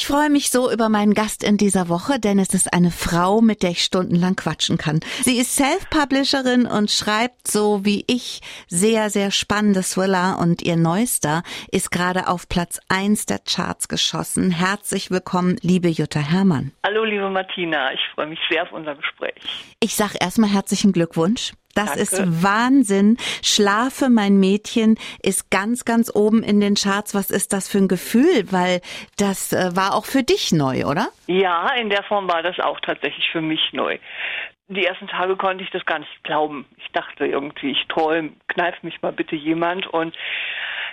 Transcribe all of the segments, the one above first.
Ich freue mich so über meinen Gast in dieser Woche, denn es ist eine Frau, mit der ich stundenlang quatschen kann. Sie ist Self-Publisherin und schreibt so wie ich sehr, sehr spannende Thriller und ihr neuester ist gerade auf Platz eins der Charts geschossen. Herzlich willkommen, liebe Jutta Herrmann. Hallo, liebe Martina. Ich freue mich sehr auf unser Gespräch. Ich sag erstmal herzlichen Glückwunsch. Das Danke. ist Wahnsinn. Schlafe, mein Mädchen, ist ganz, ganz oben in den Charts. Was ist das für ein Gefühl? Weil das äh, war auch für dich neu, oder? Ja, in der Form war das auch tatsächlich für mich neu. Die ersten Tage konnte ich das gar nicht glauben. Ich dachte irgendwie, ich träume, kneif mich mal bitte jemand. Und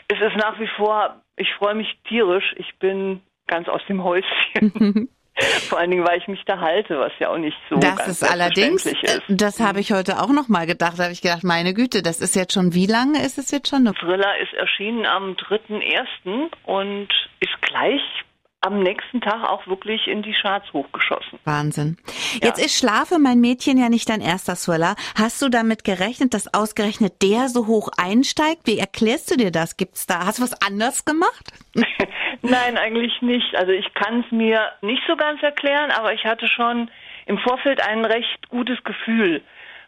es ist nach wie vor, ich freue mich tierisch. Ich bin ganz aus dem Häuschen. Vor allen Dingen, weil ich mich da halte, was ja auch nicht so Das ganz ist allerdings, äh, ist. das habe ich heute auch noch mal gedacht. Da habe ich gedacht, meine Güte, das ist jetzt schon, wie lange ist es jetzt schon? Thriller ist erschienen am 3.1. und ist gleich am nächsten Tag auch wirklich in die Charts hochgeschossen. Wahnsinn. Jetzt ist Schlafe, mein Mädchen, ja nicht dein erster Thriller. Hast du damit gerechnet, dass ausgerechnet der so hoch einsteigt? Wie erklärst du dir das? Gibt's da, hast du was anders gemacht? Nein, eigentlich nicht. Also ich kann es mir nicht so ganz erklären, aber ich hatte schon im Vorfeld ein recht gutes Gefühl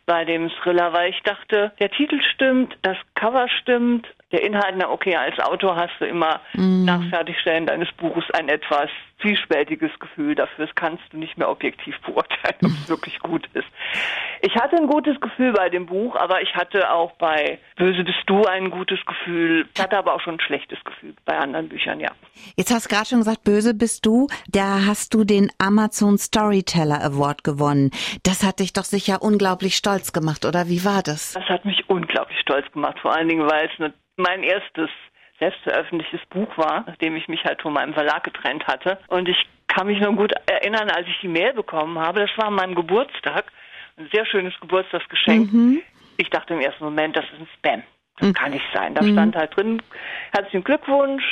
bei dem Thriller, weil ich dachte, der Titel stimmt, das Cover stimmt, der Inhalt, na okay, als Autor hast du immer nach Fertigstellen deines Buches ein etwas zwiespältiges Gefühl dafür. Das kannst du nicht mehr objektiv beurteilen, ob es wirklich gut ist. Ich hatte ein gutes Gefühl bei dem Buch, aber ich hatte auch bei Böse bist du ein gutes Gefühl. Ich hatte aber auch schon ein schlechtes Gefühl bei anderen Büchern, ja. Jetzt hast du gerade schon gesagt, böse bist du. Da hast du den Amazon Storyteller Award gewonnen. Das hat dich doch sicher unglaublich stolz gemacht, oder wie war das? Das hat mich unglaublich stolz gemacht, vor allen Dingen, weil es ne- mein erstes selbstveröffentlichtes Buch war, nachdem ich mich halt von meinem Verlag getrennt hatte. Und ich kann mich noch gut erinnern, als ich die Mail bekommen habe, das war an meinem Geburtstag, ein sehr schönes Geburtstagsgeschenk. Ich dachte im ersten Moment, das ist ein Spam. Das kann nicht sein. Da stand halt drin, herzlichen Glückwunsch,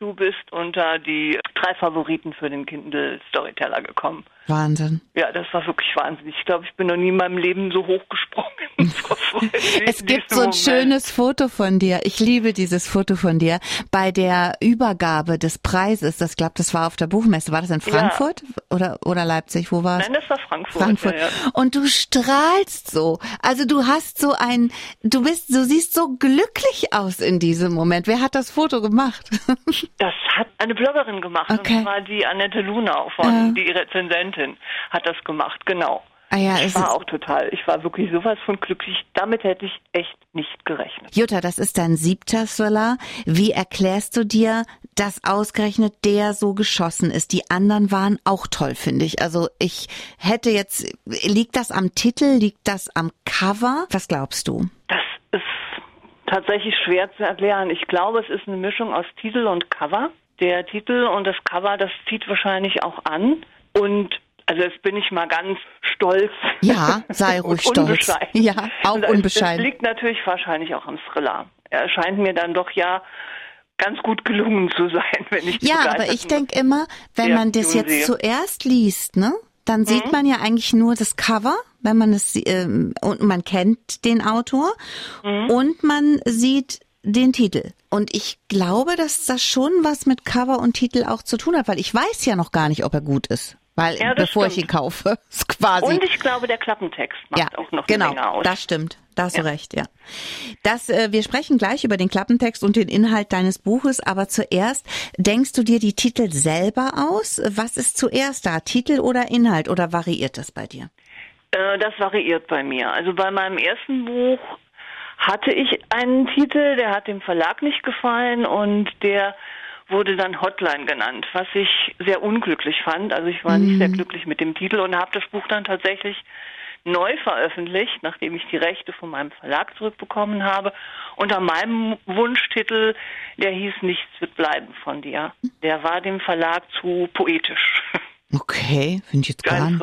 du bist unter die drei Favoriten für den Kindle Storyteller gekommen. Wahnsinn. Ja, das war wirklich wahnsinnig. Ich glaube, ich bin noch nie in meinem Leben so hochgesprungen. Es gibt so ein Moment. schönes Foto von dir. Ich liebe dieses Foto von dir bei der Übergabe des Preises. Das glaube, das war auf der Buchmesse. War das in Frankfurt oder oder Leipzig? Wo war es? Nein, das war Frankfurt. Frankfurt. Ja, ja. Und du strahlst so. Also du hast so ein, du bist, du siehst so glücklich aus in diesem Moment. Wer hat das Foto gemacht? Das hat eine Bloggerin gemacht, Okay. und zwar die Annette Lunau von Ja. die Rezensentin hat das gemacht, genau. Ah ja, Ich war auch total, ich war wirklich sowas von glücklich. Damit hätte ich echt nicht gerechnet. Jutta, das ist dein siebter Thriller. Wie erklärst du dir, dass ausgerechnet der so geschossen ist? Die anderen waren auch toll, finde ich. Also ich hätte jetzt, liegt das am Titel, liegt das am Cover? Was glaubst du? Das ist tatsächlich schwer zu erklären. Ich glaube, es ist eine Mischung aus Titel und Cover. Der Titel und das Cover, das zieht wahrscheinlich auch an. Und also jetzt bin ich mal ganz stolz. Ja, sei ruhig stolz. Ja, auch es- unbescheiden. Es liegt natürlich wahrscheinlich auch am Thriller. Er scheint mir dann doch ja ganz gut gelungen zu sein, wenn ich Ja, aber ich denke immer, wenn man das jetzt sehe. zuerst liest, ne, dann Mhm. sieht man ja eigentlich nur das Cover, wenn man es ähm, und man kennt den Autor Mhm. und man sieht den Titel. Und ich glaube, dass das schon was mit Cover und Titel auch zu tun hat, weil ich weiß ja noch gar nicht, ob er gut ist. Weil Ja, bevor ich stimmt. ihn kaufe, ist quasi. Und ich glaube, der Klappentext macht ja, auch noch genau, Menge aus. das stimmt. Da hast du Ja. recht, ja. Das, äh, wir sprechen gleich über den Klappentext und den Inhalt deines Buches, aber zuerst denkst du dir die Titel selber aus? Was ist zuerst da, Titel oder Inhalt oder variiert das bei dir? Äh, das variiert bei mir. Also bei meinem ersten Buch hatte ich einen Titel, der hat dem Verlag nicht gefallen und der wurde dann Hotline genannt, was ich sehr unglücklich fand. Also ich war nicht sehr glücklich mit dem Titel und habe das Buch dann tatsächlich neu veröffentlicht, nachdem ich die Rechte von meinem Verlag zurückbekommen habe. Unter meinem Wunschtitel, der hieß Nichts wird bleiben von dir. Der war dem Verlag zu poetisch. Okay, finde ich jetzt gar nicht.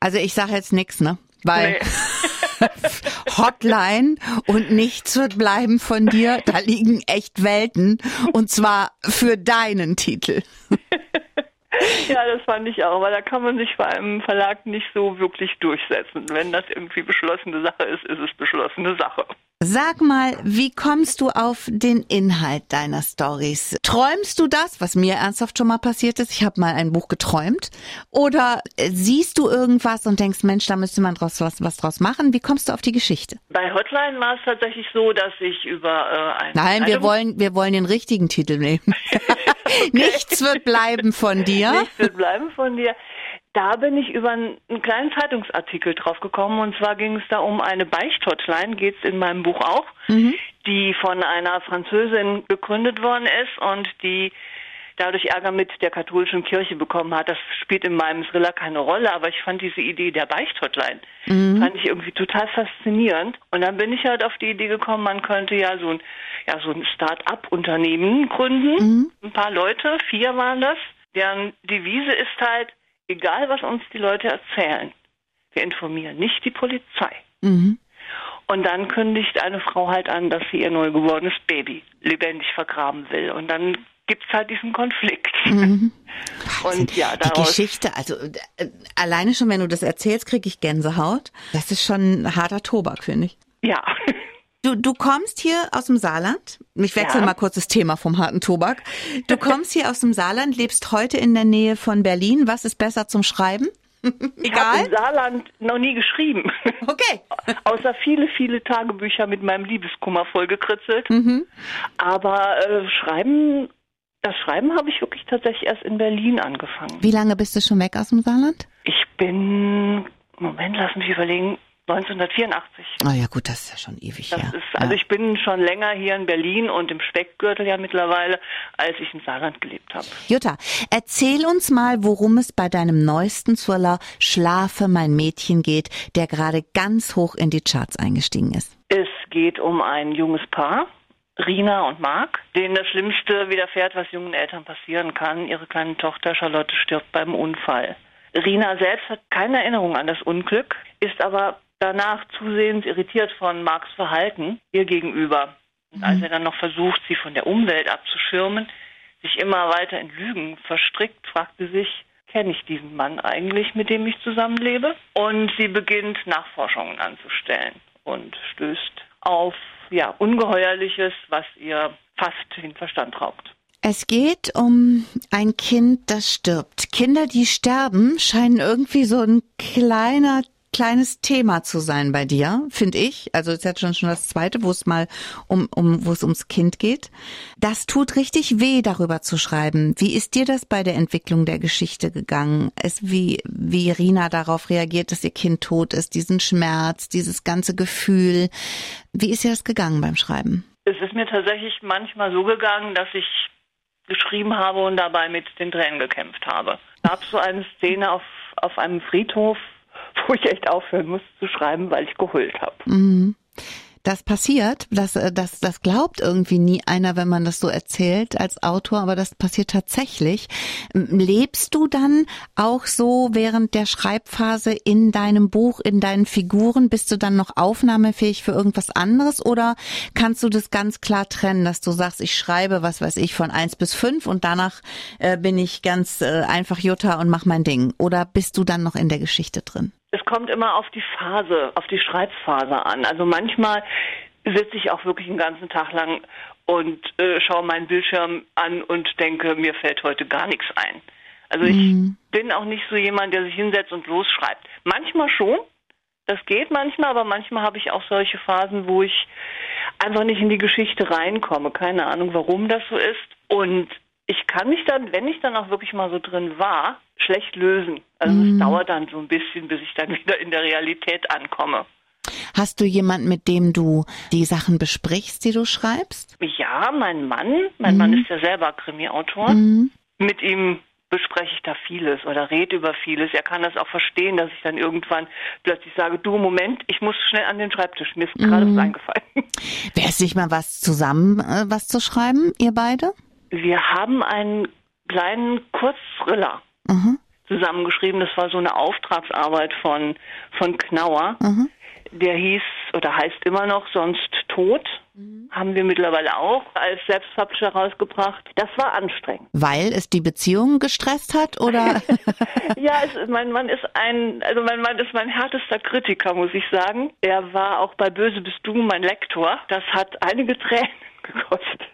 Also ich sage jetzt nix, ne? Weil Nee. Hotline und nichts wird bleiben von dir, da liegen echt Welten und zwar für deinen Titel. Ja, das fand ich auch, weil da kann man sich bei einem Verlag nicht so wirklich durchsetzen. Wenn das irgendwie beschlossene Sache ist, ist es beschlossene Sache. Sag mal, wie kommst du auf den Inhalt deiner Stories? Träumst du das, was mir ernsthaft schon mal passiert ist? Ich habe mal ein Buch geträumt. Oder siehst du irgendwas und denkst, Mensch, da müsste man draus was, was draus machen? Wie kommst du auf die Geschichte? Bei Hotline war es tatsächlich so, dass ich über äh, ein Nein, wir wollen, wir wollen den richtigen Titel nehmen. Nichts wird bleiben von dir. Nichts wird bleiben von dir da bin ich über einen, einen kleinen Zeitungsartikel drauf gekommen und zwar ging es da um eine Beichthotline, geht es in meinem Buch auch, mhm. die von einer Französin gegründet worden ist und die dadurch Ärger mit der katholischen Kirche bekommen hat. Das spielt in meinem Thriller keine Rolle, aber ich fand diese Idee der Beichthotline, mhm. fand ich irgendwie total faszinierend. Und dann bin ich halt auf die Idee gekommen, man könnte ja so ein, ja, so ein Start-up-Unternehmen gründen. Mhm. Ein paar Leute, vier waren das. Deren Devise ist halt, egal was uns die Leute erzählen, wir informieren nicht die Polizei. Mhm. Und dann kündigt eine Frau halt an, dass sie ihr neugeborenes Baby lebendig vergraben will. Und dann gibt es halt diesen Konflikt. Mhm. Und ja, die Geschichte, also äh, alleine schon, wenn du das erzählst, kriege ich Gänsehaut. Das ist schon ein harter Tobak, finde ich. Ja. Du, du kommst hier aus dem Saarland. Ich wechsle ja. mal kurz das Thema vom harten Tobak. Du kommst hier aus dem Saarland, lebst heute in der Nähe von Berlin. Was ist besser zum Schreiben? Egal. Ich habe im Saarland noch nie geschrieben. Okay. Außer viele, viele Tagebücher mit meinem Liebeskummer vollgekritzelt. Mhm. Aber äh, Schreiben, das Schreiben habe ich wirklich tatsächlich erst in Berlin angefangen. Wie lange bist du schon weg aus dem Saarland? Ich bin, Moment, lass mich überlegen, 1984. Ah ja gut, das ist ja schon ewig das her. Ist, also ja. ich bin schon länger hier in Berlin und im Speckgürtel ja mittlerweile, als ich im Saarland gelebt habe. Jutta, erzähl uns mal, worum es bei deinem neuesten Thriller Schlafe mein Mädchen geht, der gerade ganz hoch in die Charts eingestiegen ist. Es geht um ein junges Paar. Rina und Marc, denen das Schlimmste widerfährt, was jungen Eltern passieren kann. Ihre kleine Tochter Charlotte stirbt beim Unfall. Rina selbst hat keine Erinnerung an das Unglück, ist aber danach zusehends irritiert von Marks Verhalten ihr gegenüber. Und als mhm. er dann noch versucht, sie von der Umwelt abzuschirmen, sich immer weiter in Lügen verstrickt, fragte sich, kenne ich diesen Mann eigentlich, mit dem ich zusammenlebe? Und sie beginnt Nachforschungen anzustellen und stößt auf ja, Ungeheuerliches, was ihr fast den Verstand raubt. Es geht um ein Kind, das stirbt. Kinder, die sterben, scheinen irgendwie so ein kleiner kleines Thema zu sein bei dir, finde ich. Also es ist jetzt schon schon das zweite, wo es mal um, um wo es ums Kind geht. Das tut richtig weh, darüber zu schreiben. Wie ist dir das bei der Entwicklung der Geschichte gegangen? Es wie wie Rina darauf reagiert, dass ihr Kind tot ist, diesen Schmerz, dieses ganze Gefühl. Wie ist dir das gegangen beim Schreiben? Es ist mir tatsächlich manchmal so gegangen, dass ich geschrieben habe und dabei mit den Tränen gekämpft habe. Es gab so eine Szene auf auf einem Friedhof, wo ich echt aufhören muss zu schreiben, weil ich geheult habe. Mhm. Das passiert, das, äh, das, das glaubt irgendwie nie einer, wenn man das so erzählt als Autor, aber das passiert tatsächlich. Lebst du dann auch so während der Schreibphase in deinem Buch, in deinen Figuren? Bist du dann noch aufnahmefähig für irgendwas anderes oder kannst du das ganz klar trennen, dass du sagst, ich schreibe, was weiß ich, von eins bis fünf und danach äh, bin ich ganz äh, einfach Jutta und mach mein Ding? Oder bist du dann noch in der Geschichte drin? Es kommt immer auf die Phase, auf die Schreibphase an. Also manchmal sitze ich auch wirklich einen ganzen Tag lang und äh, schaue meinen Bildschirm an und denke, mir fällt heute gar nichts ein. Also ich mhm. bin auch nicht so jemand, der sich hinsetzt und losschreibt. Manchmal schon, das geht manchmal, aber manchmal habe ich auch solche Phasen, wo ich einfach nicht in die Geschichte reinkomme. Keine Ahnung, warum das so ist. Und ich kann mich dann, wenn ich dann auch wirklich mal so drin war, schlecht lösen. Also mhm. es dauert dann so ein bisschen, bis ich dann wieder in der Realität ankomme. Hast du jemanden, mit dem du die Sachen besprichst, die du schreibst? Ja, mein Mann. Mein mhm. Mann ist ja selber Krimi-Autor. Mhm. Mit ihm bespreche ich da vieles oder rede über vieles. Er kann das auch verstehen, dass ich dann irgendwann plötzlich sage, du Moment, ich muss schnell an den Schreibtisch. Mir ist gerade was mhm. eingefallen. Wäre es nicht mal was zusammen, äh, was zu schreiben, ihr beide? Wir haben einen kleinen Kurzthriller mhm. zusammengeschrieben. Das war so eine Auftragsarbeit von, von Knauer. Mhm. Der hieß oder heißt immer noch sonst tot. Mhm. Haben wir mittlerweile auch als Selbstpublisher rausgebracht. Das war anstrengend. Weil es die Beziehung gestresst hat, oder? ja, es, mein Mann ist ein, also mein Mann ist mein härtester Kritiker, muss ich sagen. Er war auch bei Böse bist du mein Lektor. Das hat einige Tränen gekostet.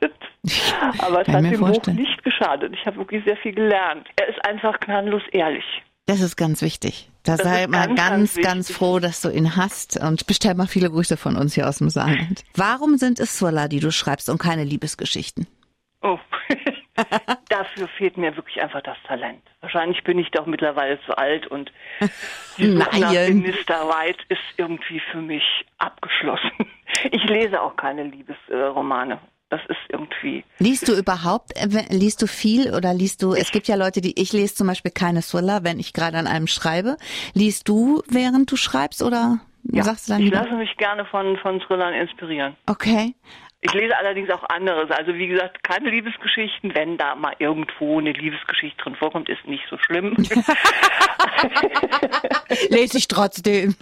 Aber es hat dem Buch nicht geschadet. Ich habe wirklich sehr viel gelernt. Er ist einfach gnadenlos ehrlich. Das ist ganz wichtig. Da sei mal ganz, ganz, ganz, froh, dass du ihn hast und bestell mal viele Grüße von uns hier aus dem Saarland. Warum sind es Thriller, die du schreibst und keine Liebesgeschichten? Oh, dafür fehlt mir wirklich einfach das Talent. Wahrscheinlich bin ich doch mittlerweile zu alt und die nach Mr. White ist irgendwie für mich abgeschlossen. Ich lese auch keine Liebesromane das ist irgendwie. Liest du überhaupt, äh, liest du viel oder liest du, es gibt ja Leute, die, ich lese zum Beispiel keine Thriller, wenn ich gerade an einem schreibe. Liest du, während du schreibst oder ja, sagst du dann? Ich lasse mich gerne von, von Thrillern inspirieren. Okay. Ich lese allerdings auch anderes. Also wie gesagt, keine Liebesgeschichten. Wenn da mal irgendwo eine Liebesgeschichte drin vorkommt, ist nicht so schlimm. lese ich trotzdem.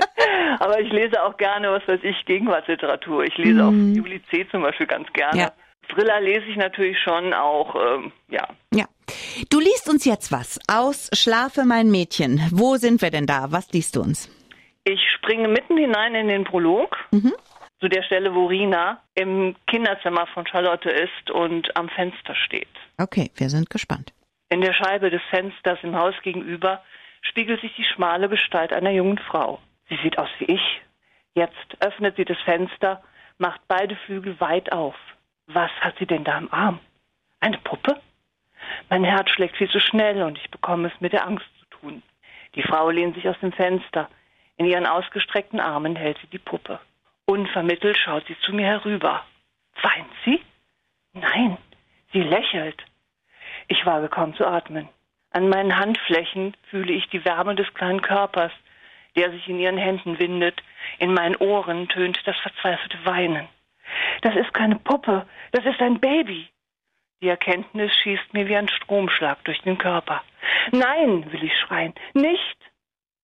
Aber ich lese auch gerne, was weiß ich, Gegenwartsliteratur. Ich lese mm. auch mhm. Juli C. zum Beispiel ganz gerne. Ja. Thriller lese ich natürlich schon auch, ähm, ja. Ja. Du liest uns jetzt was aus Schlafe mein Mädchen. Wo sind wir denn da? Was liest du uns? Ich springe mitten hinein in den Prolog. Mhm zu der Stelle, wo Rina im Kinderzimmer von Charlotte ist und am Fenster steht. Okay, wir sind gespannt. In der Scheibe des Fensters im Haus gegenüber spiegelt sich die schmale Gestalt einer jungen Frau. Sie sieht aus wie ich. Jetzt öffnet sie das Fenster, macht beide Flügel weit auf. Was hat sie denn da im Arm? Eine Puppe? Mein Herz schlägt viel zu schnell und ich bekomme es mit der Angst zu tun. Die Frau lehnt sich aus dem Fenster. In ihren ausgestreckten Armen hält sie die Puppe. Unvermittelt schaut sie zu mir herüber. Weint sie? Nein, sie lächelt. Ich wage kaum zu atmen. An meinen Handflächen fühle ich die Wärme des kleinen Körpers, der sich in ihren Händen windet. In meinen Ohren tönt das verzweifelte Weinen. Das ist keine Puppe, das ist ein Baby. Die Erkenntnis schießt mir wie ein Stromschlag durch den Körper. Nein, will ich schreien, nicht.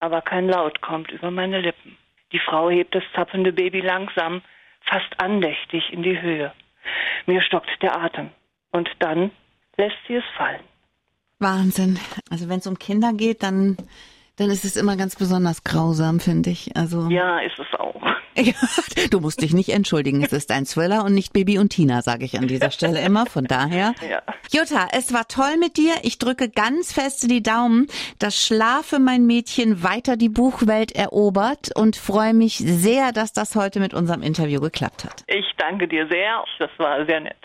Aber kein Laut kommt über meine Lippen. Die Frau hebt das zappelnde Baby langsam, fast andächtig in die Höhe. Mir stockt der Atem. Und dann lässt sie es fallen. Wahnsinn. Also wenn es um Kinder geht, dann, dann ist es immer ganz besonders grausam, finde ich. Also ja, ist es auch. du musst dich nicht entschuldigen. Es ist ein Thriller und nicht Baby und Tina, sage ich an dieser Stelle immer. Von daher. Ja. Jutta, es war toll mit dir. Ich drücke ganz fest die Daumen, dass Schlafe mein Mädchen weiter die Buchwelt erobert und freue mich sehr, dass das heute mit unserem Interview geklappt hat. Ich danke dir sehr. Das war sehr nett.